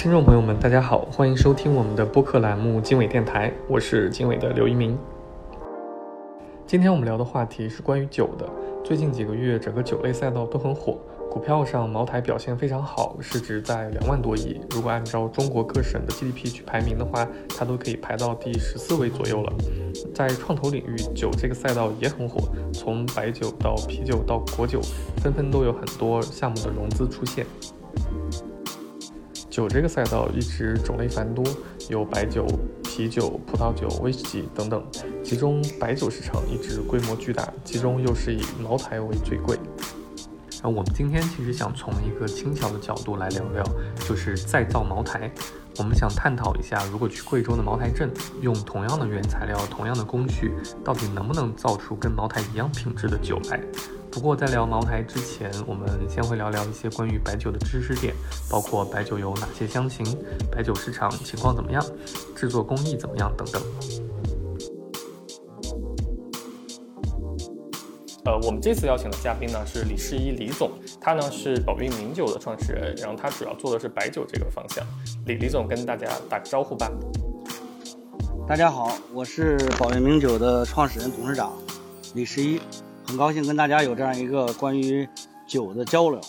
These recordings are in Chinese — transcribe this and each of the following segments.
听众朋友们，大家好，欢迎收听我们的播客栏目《经纬电台》，我是经纬的刘一鸣。今天我们聊的话题是关于酒的。最近几个月，整个酒类赛道都很火，股票上茅台表现非常好，市值在两万多亿。如果按照中国各省的 GDP 去排名的话，它都可以排到第十四位左右了。在创投领域，酒这个赛道也很火，从白酒到啤酒到果酒，纷纷都有很多项目的融资出现。酒这个赛道一直种类繁多，有白酒、啤酒、葡萄酒、威士忌等等。其中白酒市场一直规模巨大，其中又是以茅台为最贵。那，我们今天其实想从一个轻巧的角度来聊聊，就是再造茅台。我们想探讨一下，如果去贵州的茅台镇，用同样的原材料、同样的工序，到底能不能造出跟茅台一样品质的酒来？不过在聊茅台之前，我们先会聊聊一些关于白酒的知识点，包括白酒有哪些香型，白酒市场情况怎么样，制作工艺怎么样等等。呃，我们这次邀请的嘉宾呢是李世一李总，他呢是宝运名酒的创始人，然后他主要做的是白酒这个方向。李李总跟大家打个招呼吧。大家好，我是宝源名酒的创始人、董事长李十一。很高兴跟大家有这样一个关于酒的交流。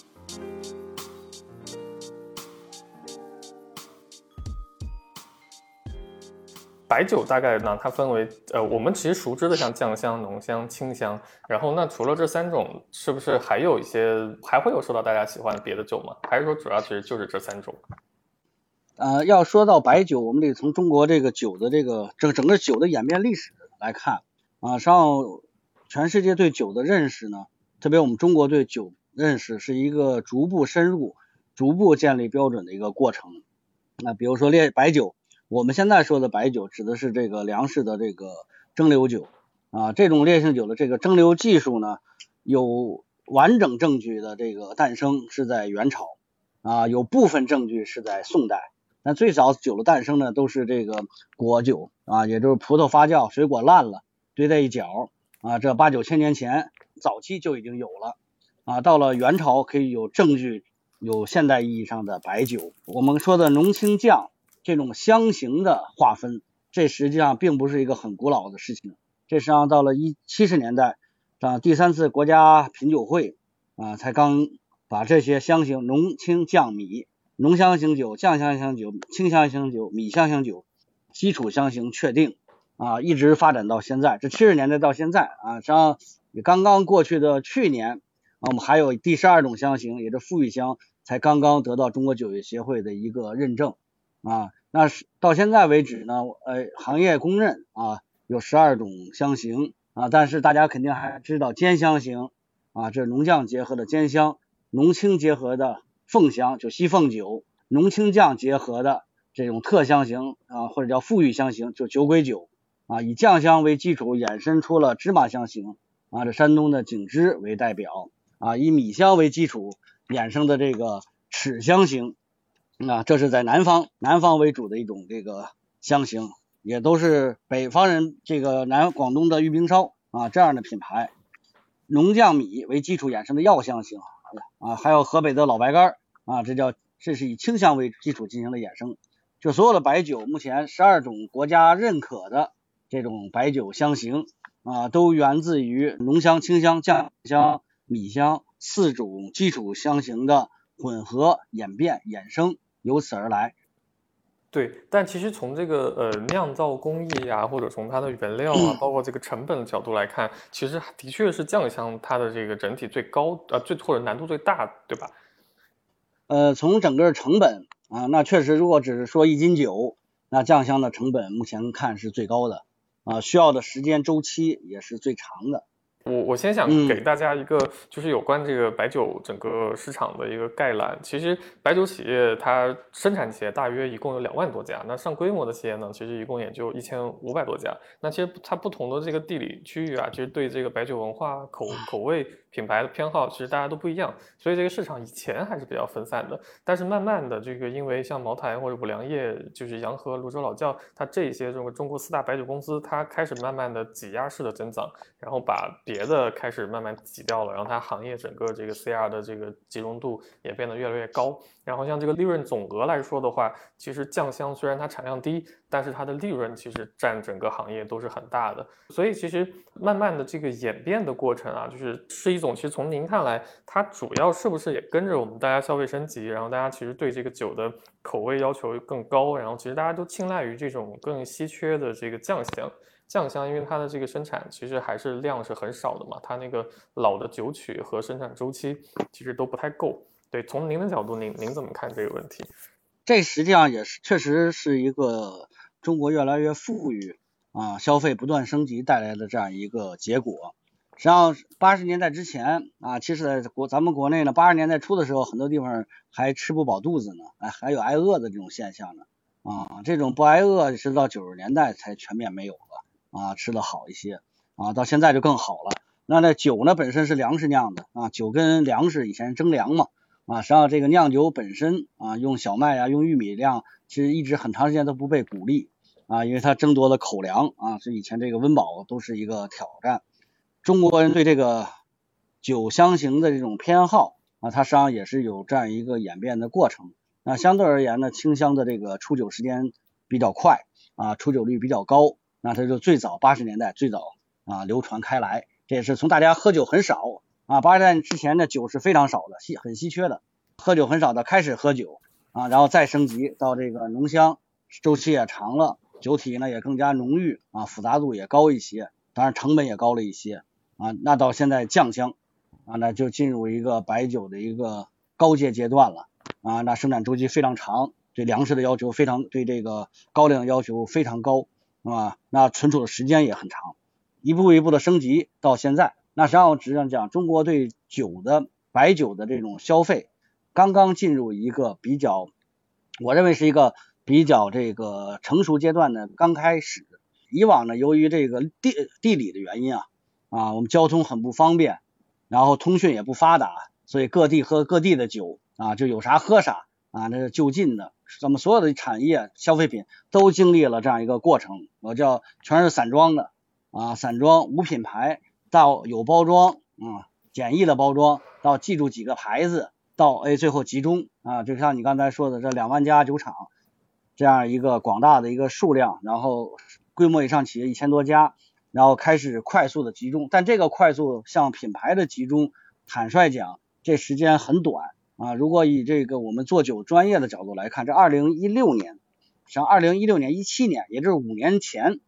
白酒大概呢，它分为呃，我们其实熟知的像酱香、浓香、清香。然后那除了这三种，是不是还有一些还会有受到大家喜欢的别的酒吗？还是说主要其实就是这三种？呃，要说到白酒，我们得从中国这个酒的这个整整个酒的演变历史来看啊，上。全世界对酒的认识呢，特别我们中国对酒认识是一个逐步深入、逐步建立标准的一个过程。那比如说烈白酒，我们现在说的白酒指的是这个粮食的这个蒸馏酒啊，这种烈性酒的这个蒸馏技术呢，有完整证据的这个诞生是在元朝啊，有部分证据是在宋代。那最早酒的诞生呢，都是这个果酒啊，也就是葡萄发酵，水果烂了，堆在一角。啊，这八九千年前早期就已经有了啊，到了元朝可以有证据有现代意义上的白酒。我们说的浓清酱这种香型的划分，这实际上并不是一个很古老的事情。这实际上到了一七十年代，啊第三次国家品酒会啊才刚把这些香型浓清酱米浓香型酒、酱香型酒、清香型酒、米香型酒基础香型确定。啊，一直发展到现在，这七十年代到现在啊，像刚刚过去的去年啊，我们还有第十二种香型，也是馥郁香，才刚刚得到中国酒业协会的一个认证啊。那是到现在为止呢，呃，行业公认啊，有十二种香型啊，但是大家肯定还知道兼香型啊，这是浓酱结合的兼香，浓清结合的凤香，就西凤酒，浓清酱结合的这种特香型啊，或者叫馥郁香型，就酒鬼酒。啊，以酱香为基础衍生出了芝麻香型啊，这山东的景芝为代表啊，以米香为基础衍生的这个豉香型啊，这是在南方南方为主的一种这个香型，也都是北方人这个南广东的玉冰烧啊这样的品牌，浓酱米为基础衍生的药香型啊，还有河北的老白干啊，这叫这是以清香为基础进行的衍生，就所有的白酒目前十二种国家认可的。这种白酒香型啊，都源自于浓香、清香、酱香、米香四种基础香型的混合演变衍生，由此而来。对，但其实从这个呃酿造工艺啊，或者从它的原料啊，包括这个成本的角度来看，其实的确是酱香它的这个整体最高呃最或者难度最大，对吧？呃，从整个成本啊，那确实如果只是说一斤酒，那酱香的成本目前看是最高的。啊，需要的时间周期也是最长的。我我先想给大家一个，就是有关这个白酒整个市场的一个概览。其实白酒企业它生产企业大约一共有两万多家，那上规模的企业呢，其实一共也就一千五百多家。那其实它不同的这个地理区域啊，其实对这个白酒文化口口味。品牌的偏好其实大家都不一样，所以这个市场以前还是比较分散的。但是慢慢的，这个因为像茅台或者五粮液，就是洋河、泸州老窖，它这些这个中国四大白酒公司，它开始慢慢的挤压式的增长，然后把别的开始慢慢挤掉了，然后它行业整个这个 CR 的这个集中度也变得越来越高。然后像这个利润总额来说的话，其实酱香虽然它产量低，但是它的利润其实占整个行业都是很大的。所以其实慢慢的这个演变的过程啊，就是是一种其实从您看来，它主要是不是也跟着我们大家消费升级，然后大家其实对这个酒的口味要求更高，然后其实大家都青睐于这种更稀缺的这个酱香。酱香因为它的这个生产其实还是量是很少的嘛，它那个老的酒曲和生产周期其实都不太够。对，从您的角度，您您怎么看这个问题？这实际上也是确实是一个中国越来越富裕啊，消费不断升级带来的这样一个结果。实际上八十年代之前啊，其实在国咱们国内呢，八十年代初的时候，很多地方还吃不饱肚子呢，哎，还有挨饿的这种现象呢。啊，这种不挨饿是到九十年代才全面没有了。啊，吃的好一些啊，到现在就更好了。那那酒呢，本身是粮食酿的啊，酒跟粮食以前争粮嘛啊，实际上这个酿酒本身啊，用小麦啊，用玉米酿，其实一直很长时间都不被鼓励啊，因为它争夺了口粮啊，是以前这个温饱都是一个挑战。中国人对这个酒香型的这种偏好啊，它实际上也是有这样一个演变的过程。那相对而言呢，清香的这个出酒时间比较快啊，出酒率比较高。那它就最早八十年代最早啊流传开来，这也是从大家喝酒很少啊，八十年代之前的酒是非常少的，稀很稀缺的，喝酒很少的开始喝酒啊，然后再升级到这个浓香，周期也长了，酒体呢也更加浓郁啊，复杂度也高一些，当然成本也高了一些啊，那到现在酱香啊，那就进入一个白酒的一个高阶阶段了啊，那生产周期非常长，对粮食的要求非常，对这个高粱要求非常高。啊，那存储的时间也很长，一步一步的升级到现在。那实际上，实际上讲，中国对酒的白酒的这种消费，刚刚进入一个比较，我认为是一个比较这个成熟阶段的刚开始。以往呢，由于这个地地理的原因啊，啊，我们交通很不方便，然后通讯也不发达，所以各地喝各地的酒啊，就有啥喝啥啊，那是就近的。咱们所有的产业消费品都经历了这样一个过程，我叫全是散装的啊，散装无品牌到有包装啊，简易的包装到记住几个牌子，到哎最后集中啊，就像你刚才说的这两万家酒厂这样一个广大的一个数量，然后规模以上企业一千多家，然后开始快速的集中，但这个快速向品牌的集中，坦率讲，这时间很短。啊，如果以这个我们做酒专业的角度来看，这二零一六年，像二零一六年、一七年，也就是五年前，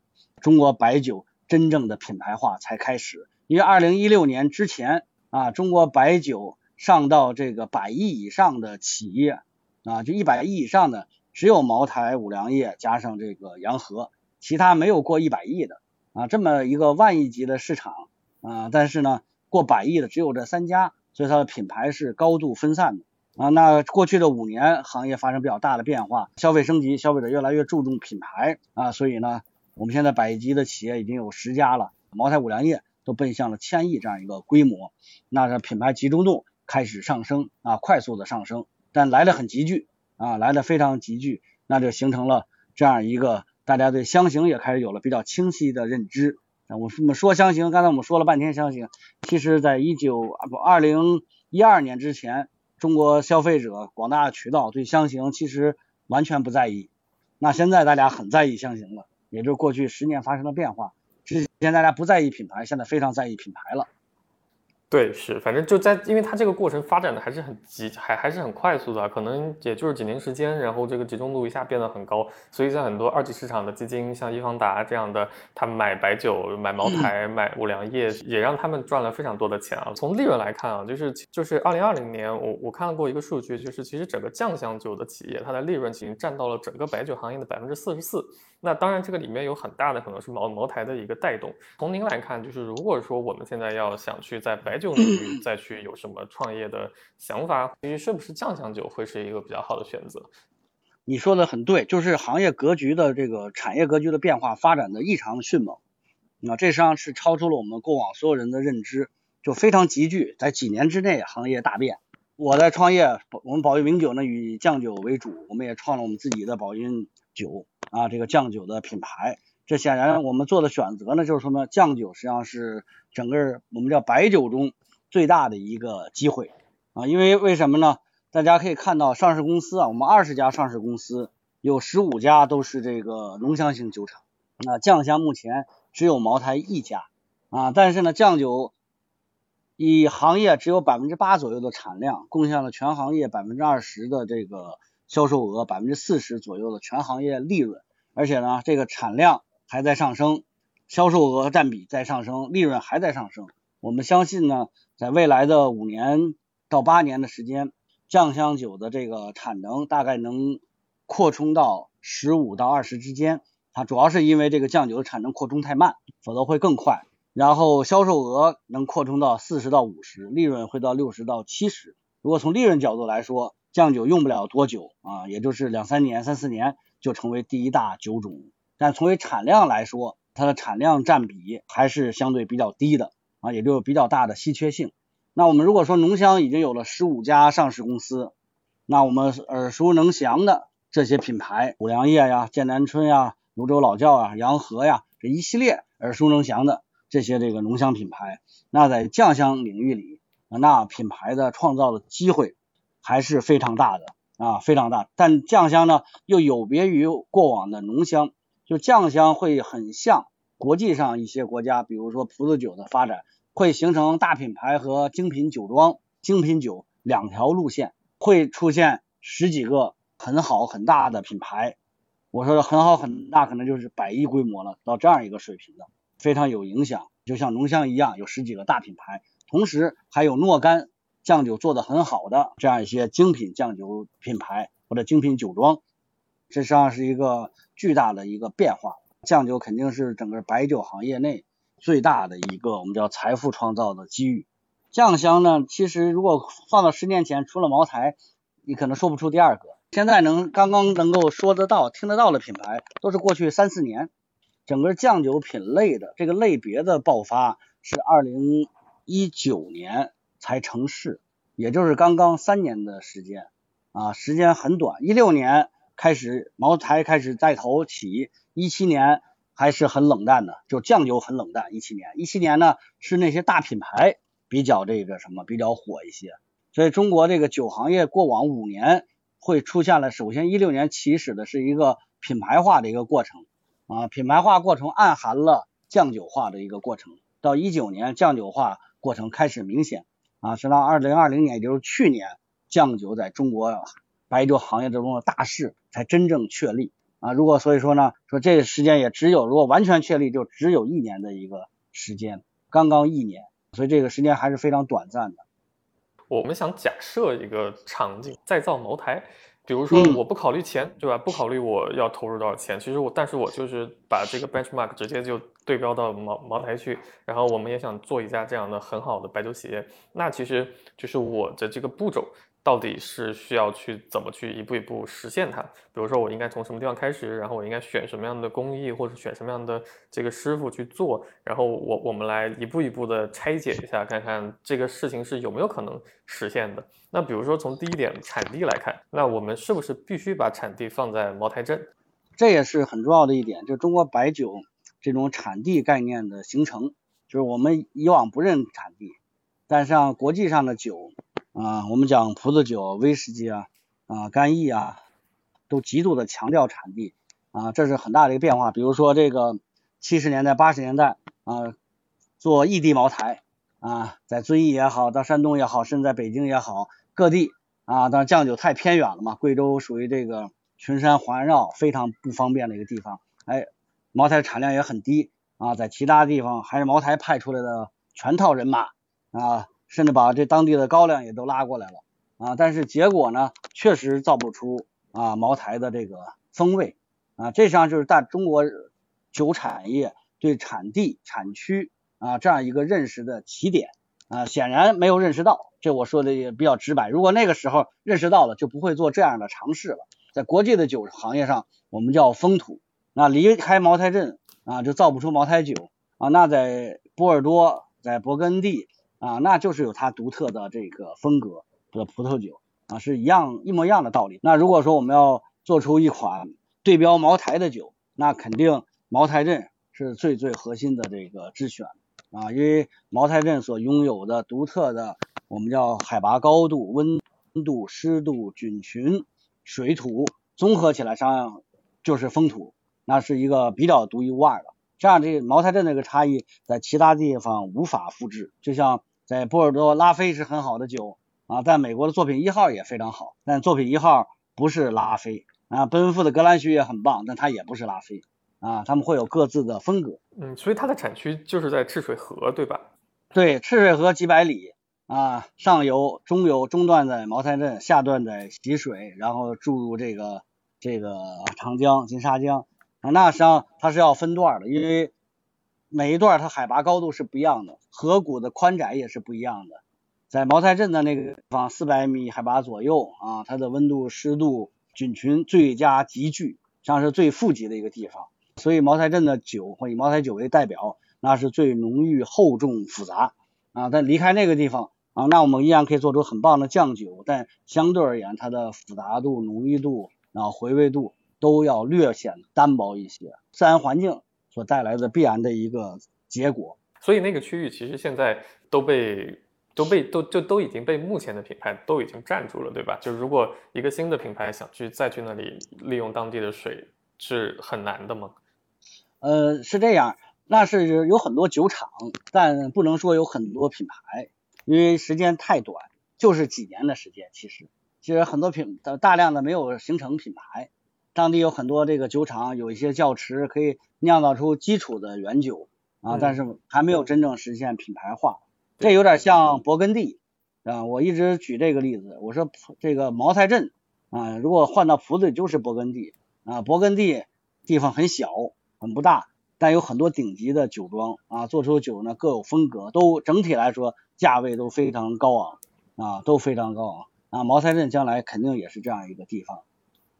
中国白酒真正的品牌化才开始。因为二零一六年之前啊，中国白酒上到这个百亿以上的企业啊，就一百亿以上的只有茅台、五粮液加上这个洋河，其他没有过一百亿的啊，这么一个万亿级的市场啊，但是呢，过百亿的只有这三家。所以它的品牌是高度分散的啊。那过去的五年，行业发生比较大的变化，消费升级，消费者越来越注重品牌啊。所以呢，我们现在百亿级的企业已经有十家了，茅台、五粮液都奔向了千亿这样一个规模。那这品牌集中度开始上升啊，快速的上升，但来的很急剧啊，来的非常急剧，那就形成了这样一个大家对香型也开始有了比较清晰的认知。我们说香型，刚才我们说了半天香型，其实在一九不二零一二年之前，中国消费者广大渠道对香型其实完全不在意。那现在大家很在意香型了，也就是过去十年发生了变化。之前大家不在意品牌，现在非常在意品牌了。对，是，反正就在，因为它这个过程发展的还是很急，还还是很快速的，可能也就是几年时间，然后这个集中度一下变得很高，所以在很多二级市场的基金，像易方达这样的，他们买白酒、买茅台、买五粮液，也让他们赚了非常多的钱啊。从利润来看啊，就是就是二零二零年，我我看过一个数据，就是其实整个酱香酒的企业，它的利润已经占到了整个白酒行业的百分之四十四。那当然，这个里面有很大的可能是茅茅台的一个带动。从您来看，就是如果说我们现在要想去在白酒领域再去有什么创业的想法，其实是不是酱香酒会是一个比较好的选择？你说的很对，就是行业格局的这个产业格局的变化发展的异常迅猛，那这实际上是超出了我们过往所有人的认知，就非常急剧，在几年之内行业大变。我在创业，我们宝玉名酒呢以酱酒为主，我们也创了我们自己的宝运酒。啊，这个酱酒的品牌，这显然我们做的选择呢，就是说呢，酱酒实际上是整个我们叫白酒中最大的一个机会。啊，因为为什么呢？大家可以看到上市公司啊，我们二十家上市公司有十五家都是这个浓香型酒厂，那酱香目前只有茅台一家。啊，但是呢，酱酒以行业只有百分之八左右的产量，贡献了全行业百分之二十的这个销售额，百分之四十左右的全行业利润，而且呢，这个产量还在上升，销售额占比在上升，利润还在上升。我们相信呢，在未来的五年到八年的时间。酱香酒的这个产能大概能扩充到十五到二十之间，它主要是因为这个酱酒的产能扩充太慢，否则会更快。然后销售额能扩充到四十到五十，利润会到六十到七十。如果从利润角度来说，酱酒用不了多久啊，也就是两三年、三四年就成为第一大酒种。但从为产量来说，它的产量占比还是相对比较低的啊，也就比较大的稀缺性。那我们如果说浓香已经有了十五家上市公司，那我们耳熟能详的这些品牌，五粮液呀、剑南春呀、泸州老窖啊、洋河呀，这一系列耳熟能详的这些这个浓香品牌，那在酱香领域里，那品牌的创造的机会还是非常大的啊，非常大。但酱香呢，又有别于过往的浓香，就酱香会很像国际上一些国家，比如说葡萄酒的发展。会形成大品牌和精品酒庄、精品酒两条路线，会出现十几个很好很大的品牌。我说的很好很大，可能就是百亿规模了，到这样一个水平的，非常有影响。就像浓香一样，有十几个大品牌，同时还有若干酱酒做的很好的这样一些精品酱酒品牌或者精品酒庄，这实际上是一个巨大的一个变化。酱酒肯定是整个白酒行业内。最大的一个我们叫财富创造的机遇，酱香呢，其实如果放到十年前，除了茅台，你可能说不出第二个。现在能刚刚能够说得到、听得到的品牌，都是过去三四年整个酱酒品类的这个类别的爆发，是二零一九年才成市，也就是刚刚三年的时间啊，时间很短。一六年开始茅台开始带头起，一七年。还是很冷淡的，就酱酒很冷淡。一七年，一七年呢是那些大品牌比较这个什么比较火一些，所以中国这个酒行业过往五年会出现了，首先一六年起始的是一个品牌化的一个过程啊，品牌化过程暗含了酱酒化的一个过程。到一九年酱酒化过程开始明显啊，直到二零二零年，也就是去年，酱酒在中国白酒行业之中的大势才真正确立。啊，如果所以说呢，说这个时间也只有，如果完全确立，就只有一年的一个时间，刚刚一年，所以这个时间还是非常短暂的。我们想假设一个场景，再造茅台，比如说我不考虑钱，对吧？不考虑我要投入多少钱，其实我，但是我就是把这个 benchmark 直接就对标到茅茅台去，然后我们也想做一家这样的很好的白酒企业，那其实就是我的这个步骤。到底是需要去怎么去一步一步实现它？比如说，我应该从什么地方开始，然后我应该选什么样的工艺，或者选什么样的这个师傅去做，然后我我们来一步一步的拆解一下，看看这个事情是有没有可能实现的。那比如说从第一点产地来看，那我们是不是必须把产地放在茅台镇？这也是很重要的一点，就中国白酒这种产地概念的形成，就是我们以往不认产地，但像国际上的酒。啊，我们讲葡萄酒、威士忌啊，啊，干邑啊，都极度的强调产地啊，这是很大的一个变化。比如说这个七十年代、八十年代啊，做异地茅台啊，在遵义也好，到山东也好，甚至在北京也好，各地啊，当然酱酒太偏远了嘛，贵州属于这个群山环绕，非常不方便的一个地方。哎，茅台产量也很低啊，在其他地方还是茅台派出来的全套人马啊。甚至把这当地的高粱也都拉过来了啊，但是结果呢，确实造不出啊茅台的这个风味啊，这实际上就是大中国酒产业对产地产区啊这样一个认识的起点啊，显然没有认识到，这我说的也比较直白。如果那个时候认识到了，就不会做这样的尝试了。在国际的酒行业上，我们叫风土，那离开茅台镇啊，就造不出茅台酒啊。那在波尔多，在勃艮第。啊，那就是有它独特的这个风格的葡萄酒啊，是一样一模一样的道理。那如果说我们要做出一款对标茅台的酒，那肯定茅台镇是最最核心的这个之选啊，因为茅台镇所拥有的独特的我们叫海拔高度、温度、湿度、菌群、水土综合起来上就是风土，那是一个比较独一无二的。这样，这茅台镇这个差异在其他地方无法复制。就像在波尔多，拉菲是很好的酒啊，在美国的作品一号也非常好，但作品一号不是拉菲啊。奔富的格兰许也很棒，但它也不是拉菲啊。他们会有各自的风格。嗯，所以它的产区就是在赤水河，对吧？对，赤水河几百里。啊，上游、中游、中段在茅台镇，下段在习水，然后注入这个这个长江、金沙江。啊，那实际上它是要分段的，因为每一段它海拔高度是不一样的，河谷的宽窄也是不一样的。在茅台镇的那个地方，四百米海拔左右啊，它的温度、湿度、菌群最佳集聚，像是最富集的一个地方。所以茅台镇的酒，或以茅台酒为代表，那是最浓郁、厚重、复杂。啊，但离开那个地方啊，那我们依然可以做出很棒的酱酒，但相对而言，它的复杂度、浓郁度，然后回味度都要略显单薄一些。自然环境所带来的必然的一个结果。所以那个区域其实现在都被都被都就都已经被目前的品牌都已经占住了，对吧？就如果一个新的品牌想去再去那里利用当地的水，是很难的吗？呃，是这样。那是有很多酒厂，但不能说有很多品牌，因为时间太短，就是几年的时间。其实，其实很多品大量的没有形成品牌。当地有很多这个酒厂，有一些窖池可以酿造出基础的原酒啊，但是还没有真正实现品牌化。这有点像勃艮第啊，我一直举这个例子，我说这个茅台镇啊，如果换到葡子就是勃艮第啊，勃艮第地方很小，很不大。但有很多顶级的酒庄啊，做出酒呢各有风格，都整体来说价位都非常高昂啊，都非常高昂啊。茅台镇将来肯定也是这样一个地方。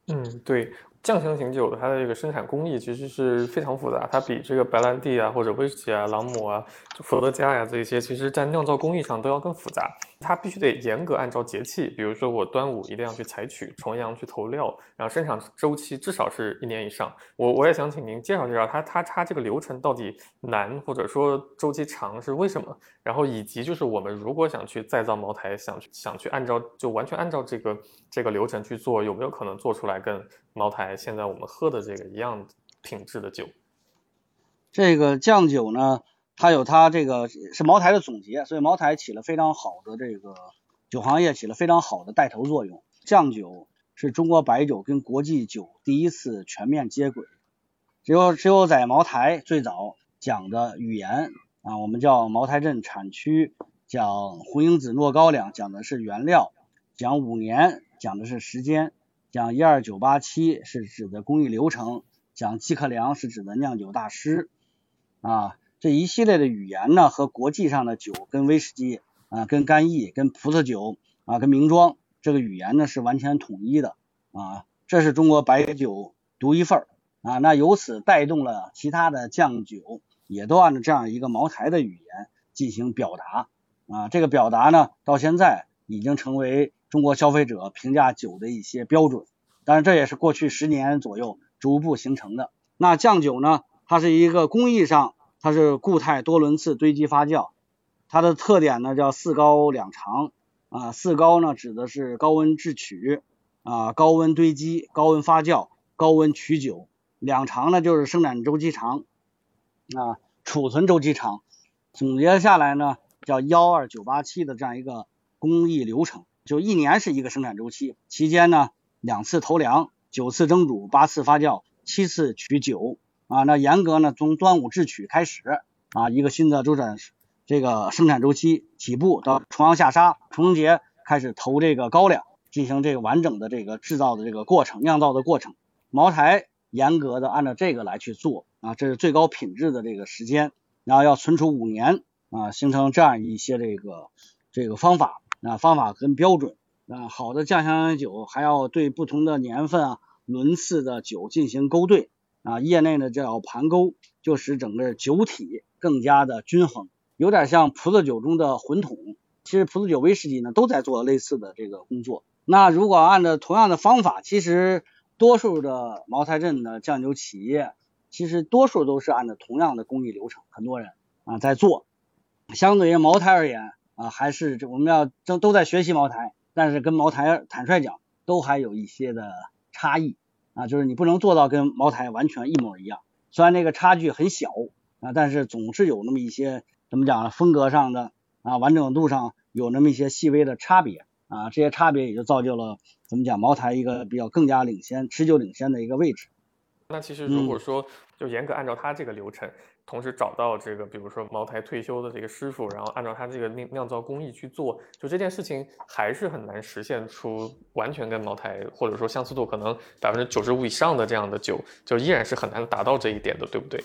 嗯，对。酱香型酒的它的这个生产工艺其实是非常复杂，它比这个白兰地啊或者威士忌啊、朗姆啊、伏特加呀这些，其实在酿造工艺上都要更复杂。它必须得严格按照节气，比如说我端午一定要去采取，重阳去投料，然后生产周期至少是一年以上。我我也想请您介绍介绍它它它这个流程到底难或者说周期长是为什么？然后以及就是我们如果想去再造茅台，想去想去按照就完全按照这个这个流程去做，有没有可能做出来跟茅台？现在我们喝的这个一样品质的酒，这个酱酒呢，它有它这个是茅台的总结，所以茅台起了非常好的这个酒行业起了非常好的带头作用。酱酒是中国白酒跟国际酒第一次全面接轨，只有只有在茅台最早讲的语言啊，我们叫茅台镇产区，讲红缨子糯高粱讲的是原料，讲五年讲的是时间。讲一二九八七是指的工艺流程，讲季克良是指的酿酒大师。啊，这一系列的语言呢，和国际上的酒跟威士忌啊、跟干邑、跟葡萄酒啊、跟名庄这个语言呢是完全统一的。啊，这是中国白酒独一份儿。啊，那由此带动了其他的酱酒也都按照这样一个茅台的语言进行表达。啊，这个表达呢到现在已经成为。中国消费者评价酒的一些标准，当然这也是过去十年左右逐步形成的。那酱酒呢？它是一个工艺上，它是固态多轮次堆积发酵，它的特点呢叫四高两长啊。四高呢指的是高温制曲啊，高温堆积、高温发酵、高温取酒。两长呢就是生产周期长啊，储存周期长。总结下来呢叫幺二九八七的这样一个工艺流程。就一年是一个生产周期，期间呢两次投粮，九次蒸煮，八次发酵，七次取酒啊。那严格呢从端午制曲开始啊，一个新的周转这个生产周期起步到重阳下沙，重阳节开始投这个高粱，进行这个完整的这个制造的这个过程，酿造的过程。茅台严格的按照这个来去做啊，这是最高品质的这个时间，然后要存储五年啊，形成这样一些这个这个方法。啊，方法跟标准啊，好的酱香酒还要对不同的年份啊、轮次的酒进行勾兑啊，业内呢叫盘勾，就使整个酒体更加的均衡，有点像葡萄酒中的混桶。其实葡萄酒、威士忌呢都在做类似的这个工作。那如果按照同样的方法，其实多数的茅台镇的酱酒企业其实多数都是按照同样的工艺流程，很多人啊在做。相对于茅台而言啊，还是我们要都都在学习茅台，但是跟茅台坦率讲，都还有一些的差异啊，就是你不能做到跟茅台完全一模一样。虽然那个差距很小啊，但是总是有那么一些怎么讲呢？风格上的啊，完整度上有那么一些细微的差别啊，这些差别也就造就了怎么讲茅台一个比较更加领先、持久领先的一个位置。那其实如果说就严格按照他这个流程，同时找到这个比如说茅台退休的这个师傅，然后按照他这个酿酿造工艺去做，就这件事情还是很难实现出完全跟茅台或者说相似度可能百分之九十五以上的这样的酒，就依然是很难达到这一点的，对不对？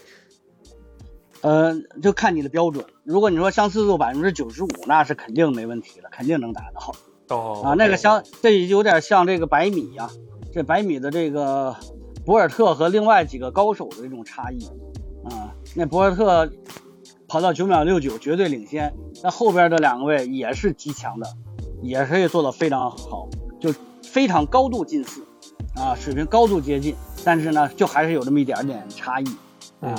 呃，就看你的标准。如果你说相似度百分之九十五，那是肯定没问题的，肯定能达到。哦，啊，那个相这有点像这个白米呀，这白米的这个。博尔特和另外几个高手的这种差异啊，那博尔特跑到九秒六九绝对领先，那后边的两位也是极强的，也可以做到非常好，就非常高度近似啊，水平高度接近，但是呢，就还是有这么一点点差异啊。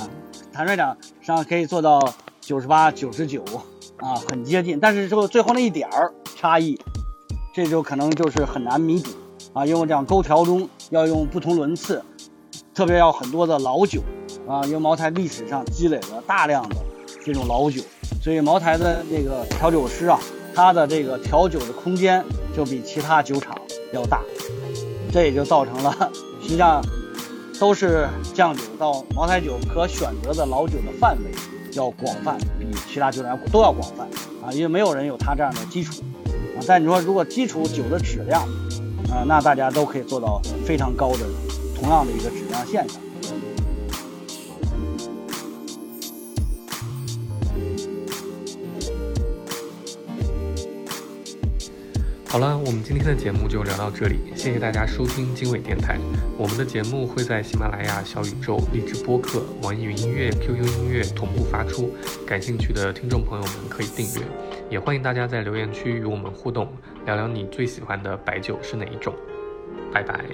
坦率讲，实际上可以做到九十八、九十九啊，很接近，但是说最后那一点儿差异，这就可能就是很难弥补啊，因为这样勾条中要用不同轮次。特别要很多的老酒啊，因为茅台历史上积累了大量的这种老酒，所以茅台的那个调酒师啊，他的这个调酒的空间就比其他酒厂要大，这也就造成了实际上都是酱酒到茅台酒可选择的老酒的范围要广泛，比其他酒厂都要广泛啊，因为没有人有他这样的基础啊。但你说如果基础酒的质量啊，那大家都可以做到非常高的。同样的一个质量现象。好了，我们今天的节目就聊到这里，谢谢大家收听经纬电台。我们的节目会在喜马拉雅、小宇宙、荔枝播客、网易云音乐、QQ 音乐同步发出，感兴趣的听众朋友们可以订阅，也欢迎大家在留言区与我们互动，聊聊你最喜欢的白酒是哪一种。拜拜。